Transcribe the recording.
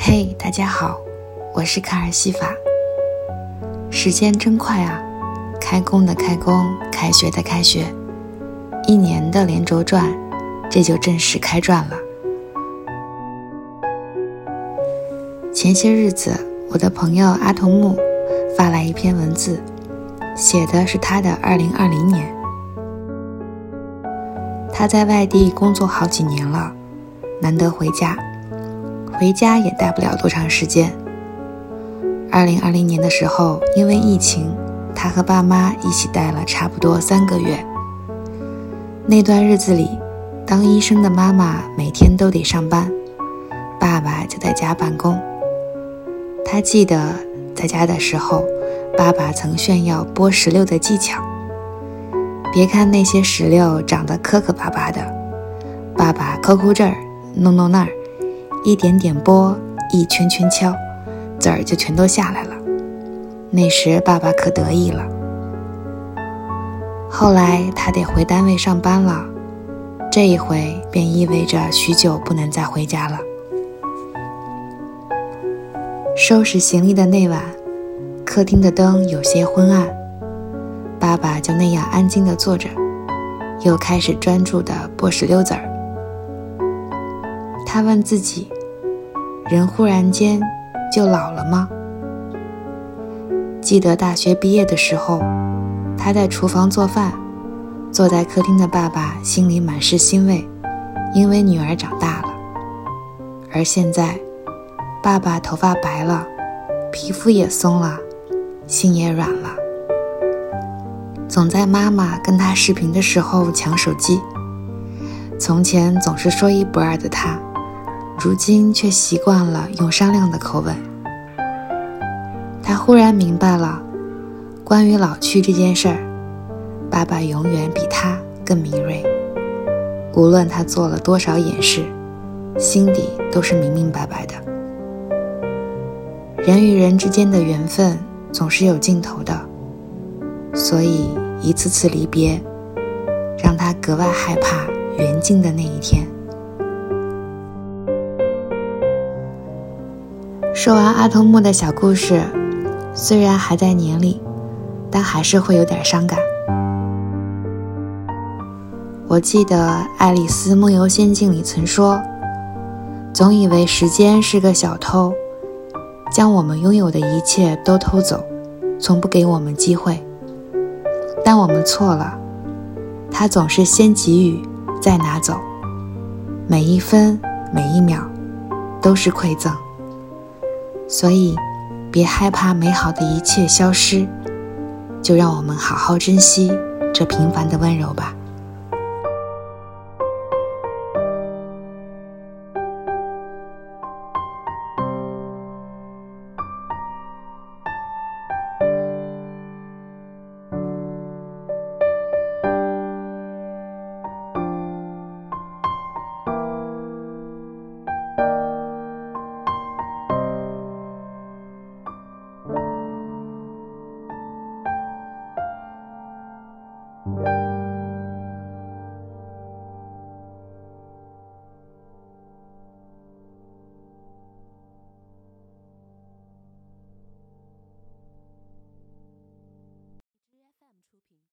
嘿，大家好，我是卡尔西法。时间真快啊，开工的开工，开学的开学，一年的连轴转，这就正式开转了。前些日子，我的朋友阿童木发来一篇文字，写的是他的2020年。他在外地工作好几年了，难得回家。回家也待不了多长时间。二零二零年的时候，因为疫情，他和爸妈一起待了差不多三个月。那段日子里，当医生的妈妈每天都得上班，爸爸就在家办公。他记得在家的时候，爸爸曾炫耀剥石榴的技巧。别看那些石榴长得磕磕巴巴的，爸爸抠抠这儿，弄弄那儿。一点点拨，一圈圈敲，籽儿就全都下来了。那时爸爸可得意了。后来他得回单位上班了，这一回便意味着许久不能再回家了。收拾行李的那晚，客厅的灯有些昏暗，爸爸就那样安静地坐着，又开始专注地剥石榴籽儿。他问自己：“人忽然间就老了吗？”记得大学毕业的时候，他在厨房做饭，坐在客厅的爸爸心里满是欣慰，因为女儿长大了。而现在，爸爸头发白了，皮肤也松了，心也软了，总在妈妈跟他视频的时候抢手机。从前总是说一不二的他。如今却习惯了用商量的口吻。他忽然明白了，关于老去这件事儿，爸爸永远比他更敏锐。无论他做了多少掩饰，心底都是明明白白的。人与人之间的缘分总是有尽头的，所以一次次离别，让他格外害怕缘尽的那一天。说完阿童木的小故事，虽然还在年里，但还是会有点伤感。我记得《爱丽丝梦游仙境》里曾说：“总以为时间是个小偷，将我们拥有的一切都偷走，从不给我们机会。但我们错了，他总是先给予，再拿走，每一分每一秒都是馈赠。”所以，别害怕美好的一切消失，就让我们好好珍惜这平凡的温柔吧。